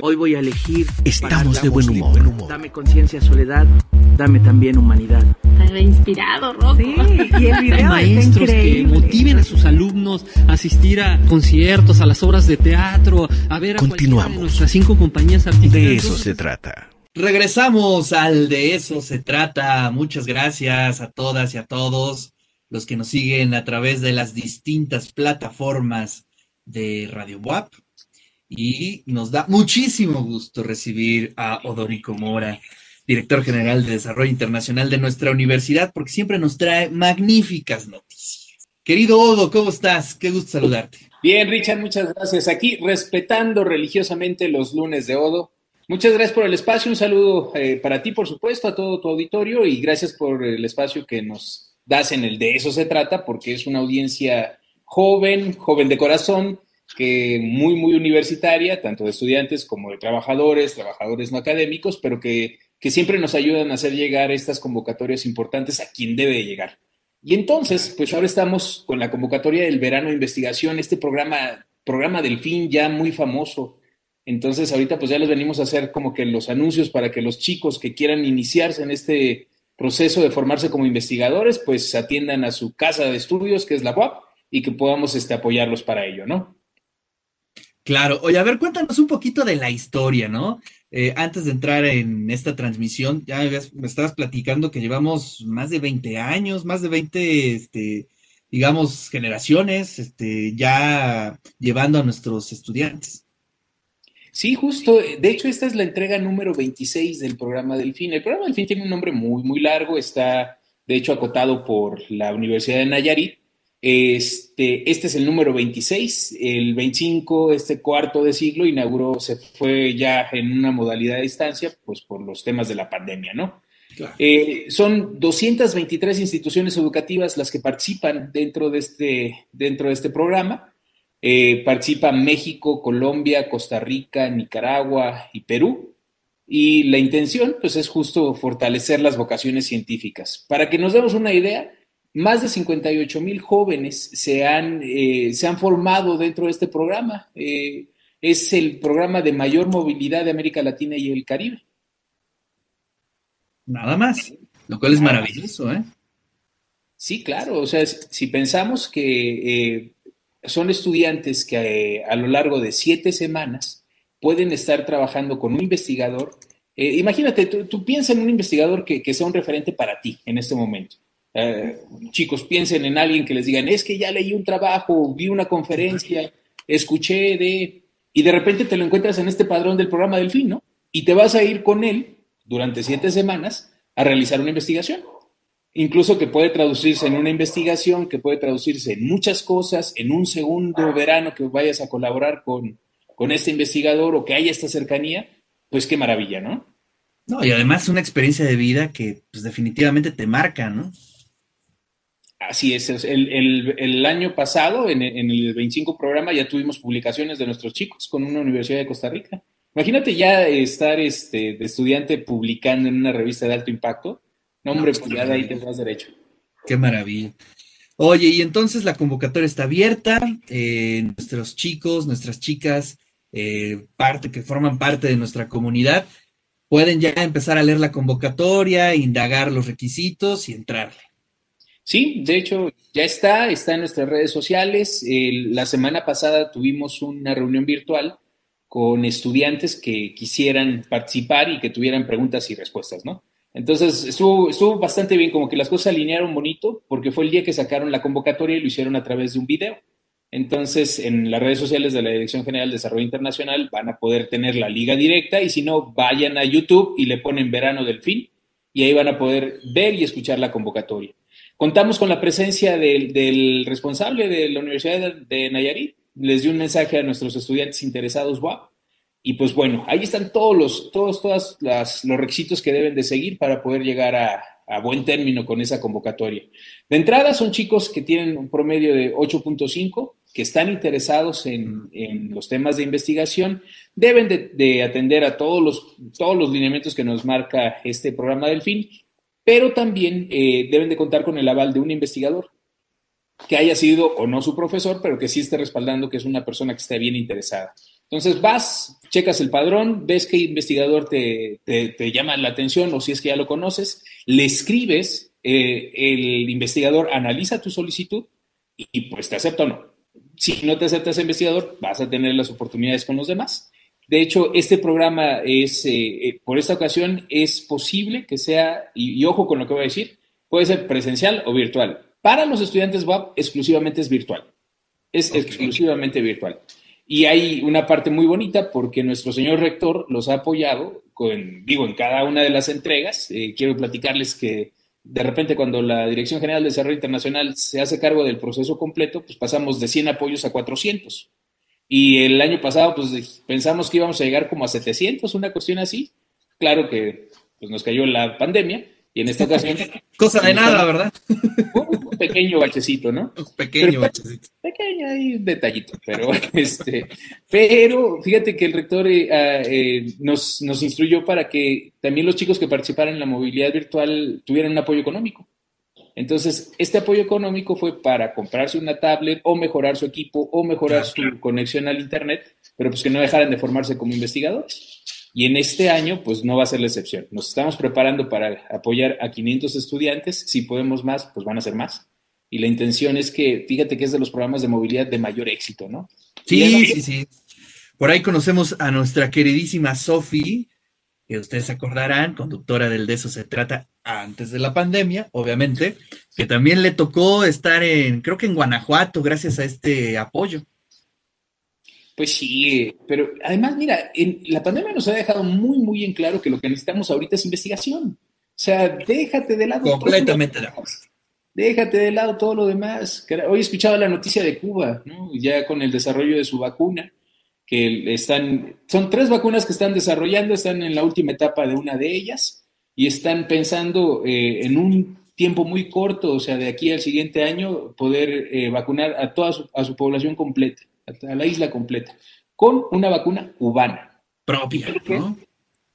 Hoy voy a elegir. Estamos de buen humor. Dame conciencia, soledad. Dame también humanidad. Está inspirado, Rocco. Sí, y el video está Maestros que motiven a sus alumnos a asistir a conciertos, a las obras de teatro, a ver a Continuamos. de nuestras cinco compañías artísticas. De eso se trata. Regresamos al de eso se trata. Muchas gracias a todas y a todos los que nos siguen a través de las distintas plataformas de Radio WAP. Y nos da muchísimo gusto recibir a Odorico Mora, director general de Desarrollo Internacional de nuestra universidad, porque siempre nos trae magníficas noticias. Querido Odo, ¿cómo estás? Qué gusto saludarte. Bien, Richard, muchas gracias. Aquí respetando religiosamente los lunes de Odo. Muchas gracias por el espacio. Un saludo eh, para ti, por supuesto, a todo tu auditorio y gracias por el espacio que nos das en el de eso se trata, porque es una audiencia joven, joven de corazón, que muy, muy universitaria, tanto de estudiantes como de trabajadores, trabajadores no académicos, pero que, que siempre nos ayudan a hacer llegar estas convocatorias importantes a quien debe llegar. Y entonces, pues ahora estamos con la convocatoria del verano de investigación, este programa, programa del fin ya muy famoso. Entonces, ahorita pues ya les venimos a hacer como que los anuncios para que los chicos que quieran iniciarse en este proceso de formarse como investigadores, pues atiendan a su casa de estudios, que es la UAP, y que podamos este, apoyarlos para ello, ¿no? Claro, oye, a ver, cuéntanos un poquito de la historia, ¿no? Eh, antes de entrar en esta transmisión, ya me, estabas platicando que llevamos más de 20 años, más de 20, este, digamos, generaciones, este, ya llevando a nuestros estudiantes. Sí, justo. De hecho, esta es la entrega número 26 del programa Delfín. El programa Delfín tiene un nombre muy, muy largo. Está, de hecho, acotado por la Universidad de Nayarit. Este, este es el número 26. El 25, este cuarto de siglo, inauguró, se fue ya en una modalidad de distancia, pues por los temas de la pandemia, ¿no? Eh, son 223 instituciones educativas las que participan dentro de este, dentro de este programa. Eh, participan México, Colombia, Costa Rica, Nicaragua y Perú. Y la intención, pues, es justo fortalecer las vocaciones científicas. Para que nos demos una idea, más de 58 mil jóvenes se han, eh, se han formado dentro de este programa. Eh, es el programa de mayor movilidad de América Latina y el Caribe. Nada más, lo cual es maravilloso, ¿eh? Sí, claro. O sea, si pensamos que eh, son estudiantes que a lo largo de siete semanas pueden estar trabajando con un investigador, imagínate, tú, tú piensa en un investigador que, que sea un referente para ti en este momento. Eh, chicos, piensen en alguien que les digan, es que ya leí un trabajo, vi una conferencia, escuché de... Y de repente te lo encuentras en este padrón del programa del fin, ¿no? Y te vas a ir con él durante siete semanas a realizar una investigación incluso que puede traducirse en una investigación, que puede traducirse en muchas cosas, en un segundo verano que vayas a colaborar con, con este investigador o que haya esta cercanía, pues qué maravilla, ¿no? No, y además una experiencia de vida que pues, definitivamente te marca, ¿no? Así es, el, el- el año pasado, en, en el 25 programa, ya tuvimos publicaciones de nuestros chicos con una universidad de Costa Rica. Imagínate ya estar este, de estudiante publicando en una revista de alto impacto. No, hombre, No, pues ahí te vas derecho. Qué maravilla. Oye, y entonces la convocatoria está abierta, eh, nuestros chicos, nuestras chicas, eh, parte, que forman parte de nuestra comunidad, pueden ya empezar a leer la convocatoria, indagar los requisitos y entrarle. Sí, de hecho, ya está, está en nuestras redes sociales. El- la semana pasada tuvimos una reunión virtual con estudiantes que quisieran participar y que tuvieran preguntas y respuestas, ¿no? Entonces, estuvo, estuvo bastante bien, como que las cosas alinearon bonito, porque fue el día que sacaron la convocatoria y lo hicieron a través de un video. Entonces, en las redes sociales de la Dirección General de Desarrollo Internacional van a poder tener la liga directa y si no, vayan a YouTube y le ponen Verano del Fin y ahí van a poder ver y escuchar la convocatoria. Contamos con la presencia del, responsable de la Universidad de, Nayarit. Les dio un mensaje a nuestros estudiantes interesados. Y pues bueno, ahí están todos los, todos, todas los requisitos que deben de seguir para poder llegar a, buen término con esa convocatoria. De entrada son chicos que tienen un promedio de 8.5, que están interesados en, en los temas de investigación, deben de, de atender a todos los, todos los lineamientos que nos marca este programa del fin, pero también eh, deben de contar con el aval de un investigador que haya sido o no su profesor, pero que sí esté respaldando que es una persona que esté bien interesada. Entonces vas, checas el padrón, ves qué investigador te, te, llama la atención o si es que ya lo conoces, le escribes, eh, el investigador analiza tu solicitud y pues te acepta o no. Si no te acepta ese investigador, vas a tener las oportunidades con los demás. De hecho, este programa es, eh, eh, por esta ocasión, es posible que sea, y, ojo con lo que voy a decir, puede ser presencial o virtual. Para los estudiantes WAP, exclusivamente es virtual. Es exclusivamente virtual. Y hay una parte muy bonita porque nuestro señor rector los ha apoyado, con, digo, en cada una de las entregas. Eh, quiero platicarles que de repente cuando la Dirección General de Desarrollo Internacional se hace cargo del proceso completo, pues pasamos de 100 apoyos a 400. Y el año pasado, pues pensamos que íbamos a llegar como a 700, una cuestión así. Claro que pues, nos cayó la pandemia y en esta ocasión... Cosa de nada, ¿verdad? Un pequeño bachecito, ¿no? Un pequeño bachecito. Pequeño ahí, detallito, pero este... Pero fíjate que el rector eh, ah, eh, nos, nos instruyó para que también los chicos que participaran en la movilidad virtual tuvieran un apoyo económico. Entonces, este apoyo económico fue para comprarse una tablet o mejorar su equipo o mejorar su conexión al Internet, pero pues que no dejaran de formarse como investigadores. Y en este año, pues no va a ser la excepción. Nos estamos preparando para apoyar a 500 estudiantes. Si podemos más, pues van a ser más. Y la intención es que, fíjate que es de los programas de movilidad de mayor éxito, ¿no? Sí, sí, sí. Por ahí conocemos a nuestra queridísima Sofi, que ustedes se acordarán, conductora del De eso se trata antes de la pandemia, obviamente, que también le tocó estar en, creo que en Guanajuato, gracias a este apoyo. Pues sí, pero además, mira, en, la pandemia nos ha dejado muy, muy en claro que lo que necesitamos ahorita es investigación. O sea, déjate de lado. Completamente de acuerdo. Déjate de lado todo lo demás. Hoy escuchaba la noticia de Cuba, ¿no? ya con el desarrollo de su vacuna que están, son tres vacunas que están desarrollando, están en la última etapa de una de ellas y están pensando eh, en un tiempo muy corto, o sea, de aquí al siguiente año, poder eh, vacunar a toda su, a su población completa, a la isla completa, con una vacuna cubana. Propia, ¿no?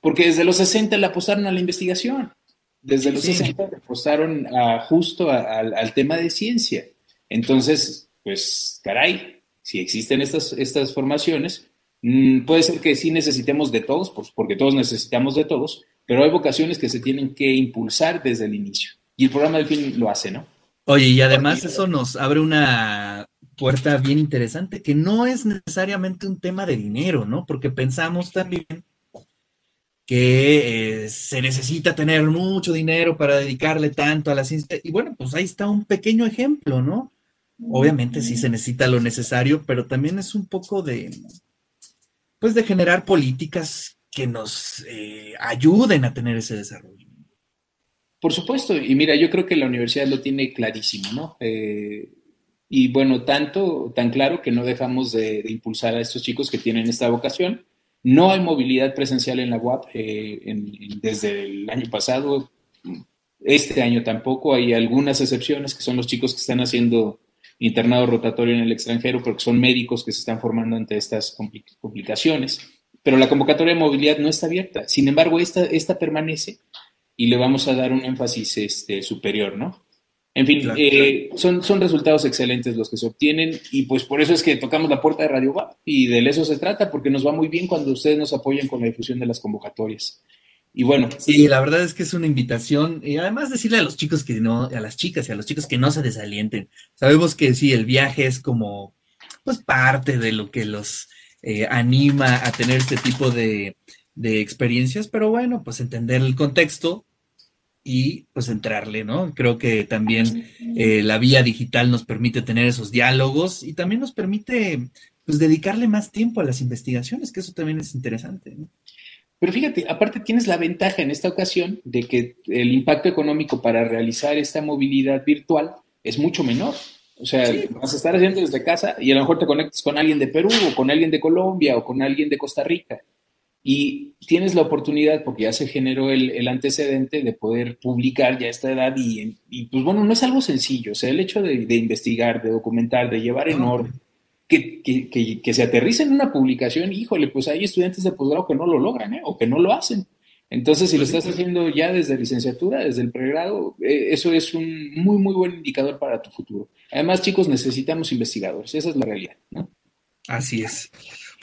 Porque desde los 60 le apostaron a la investigación, desde los 60 le apostaron a, justo al tema de ciencia. Entonces, pues, caray, si existen estas, estas formaciones, mm, puede ser que sí necesitemos de todos, porque todos necesitamos de todos, pero hay vocaciones que se tienen que impulsar desde el inicio. Y el programa del fin lo hace, ¿no? Oye, y además eso nos abre una puerta bien interesante, que no es necesariamente un tema de dinero, ¿no? Porque pensamos también que eh, se necesita tener mucho dinero para dedicarle tanto a la ciencia. Y bueno, pues ahí está un pequeño ejemplo, ¿no? Obviamente sí se necesita lo necesario, pero también es un poco de, pues de generar políticas que nos eh, ayuden a tener ese desarrollo. Por supuesto, y mira, yo creo que la universidad lo tiene clarísimo, ¿no? Eh, y bueno, tanto, tan claro que no dejamos de, impulsar a estos chicos que tienen esta vocación. No hay movilidad presencial en la UAP eh, desde el año pasado, este año tampoco. Hay algunas excepciones que son los chicos que están haciendo internado rotatorio en el extranjero porque son médicos que se están formando ante estas complicaciones. Pero la convocatoria de movilidad no está abierta. Sin embargo, esta, esta permanece y le vamos a dar un énfasis este, superior, ¿no? En fin, eh, son, son resultados excelentes los que se obtienen y pues por eso es que tocamos la puerta de Radio WAP y de eso se trata, porque nos va muy bien cuando ustedes nos apoyan con la difusión de las convocatorias. Y bueno. Sí, la verdad es que es una invitación. Y además decirle a los chicos que no, a las chicas y a los chicos que no se desalienten. Sabemos que sí, el viaje es como, pues parte de lo que los eh, anima a tener este tipo de, de experiencias, pero bueno, pues entender el contexto y pues entrarle, ¿no? Creo que también eh, la vía digital nos permite tener esos diálogos y también nos permite pues dedicarle más tiempo a las investigaciones, que eso también es interesante, ¿no? Pero fíjate, aparte tienes la ventaja en esta ocasión de que el impacto económico para realizar esta movilidad virtual es mucho menor. O sea, vas a estar haciendo desde casa y a lo mejor te conectas con alguien de Perú o con alguien de Colombia o con alguien de Costa Rica. Y tienes la oportunidad, porque ya se generó el, antecedente de poder publicar ya a esta edad y, pues bueno, no es algo sencillo. O sea, el hecho de, de investigar, de documentar, de llevar en orden que, que, se aterrice en una publicación, híjole, pues hay estudiantes de posgrado que no lo logran, ¿eh? O que no lo hacen. Entonces, si lo estás haciendo ya desde licenciatura, desde el pregrado, eh, eso es un muy, muy buen indicador para tu futuro. Además, chicos, necesitamos investigadores, esa es la realidad, ¿no? Así es.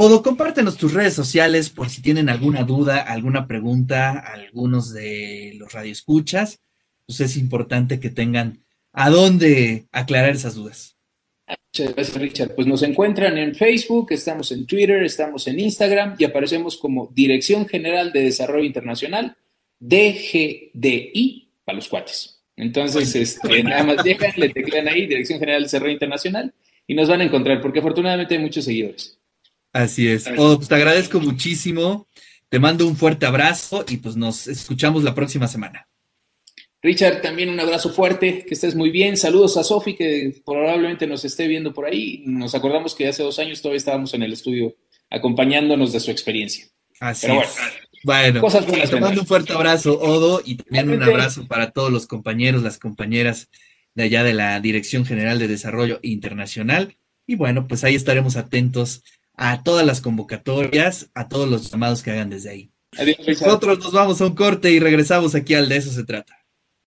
Odo, compártenos tus redes sociales por si tienen alguna duda, alguna pregunta, algunos de los radioescuchas. Pues es importante que tengan a dónde aclarar esas dudas. Muchas gracias, Richard. Pues nos encuentran en Facebook, estamos en Twitter, estamos en Instagram y aparecemos como Dirección General de Desarrollo Internacional, DGDI, para los cuates. Entonces, este, nada más llegan, le teclean ahí, Dirección General de Desarrollo Internacional, y nos van a encontrar, porque afortunadamente hay muchos seguidores. Así es. Oh, pues te agradezco muchísimo. Te mando un fuerte abrazo y pues nos escuchamos la próxima semana. Richard, también un abrazo fuerte, que estés muy bien. Saludos a Sofi, que probablemente nos esté viendo por ahí. Nos acordamos que hace dos años todavía estábamos en el estudio acompañándonos de su experiencia. Así Pero bueno, bueno, cosas te mando un fuerte abrazo, Odo, y también un abrazo para todos los compañeros, las compañeras de allá de la Dirección General de Desarrollo Internacional. Y bueno, pues ahí estaremos atentos a todas las convocatorias, a todos los llamados que hagan desde ahí. Nosotros nos vamos a un corte y regresamos aquí al De eso se trata.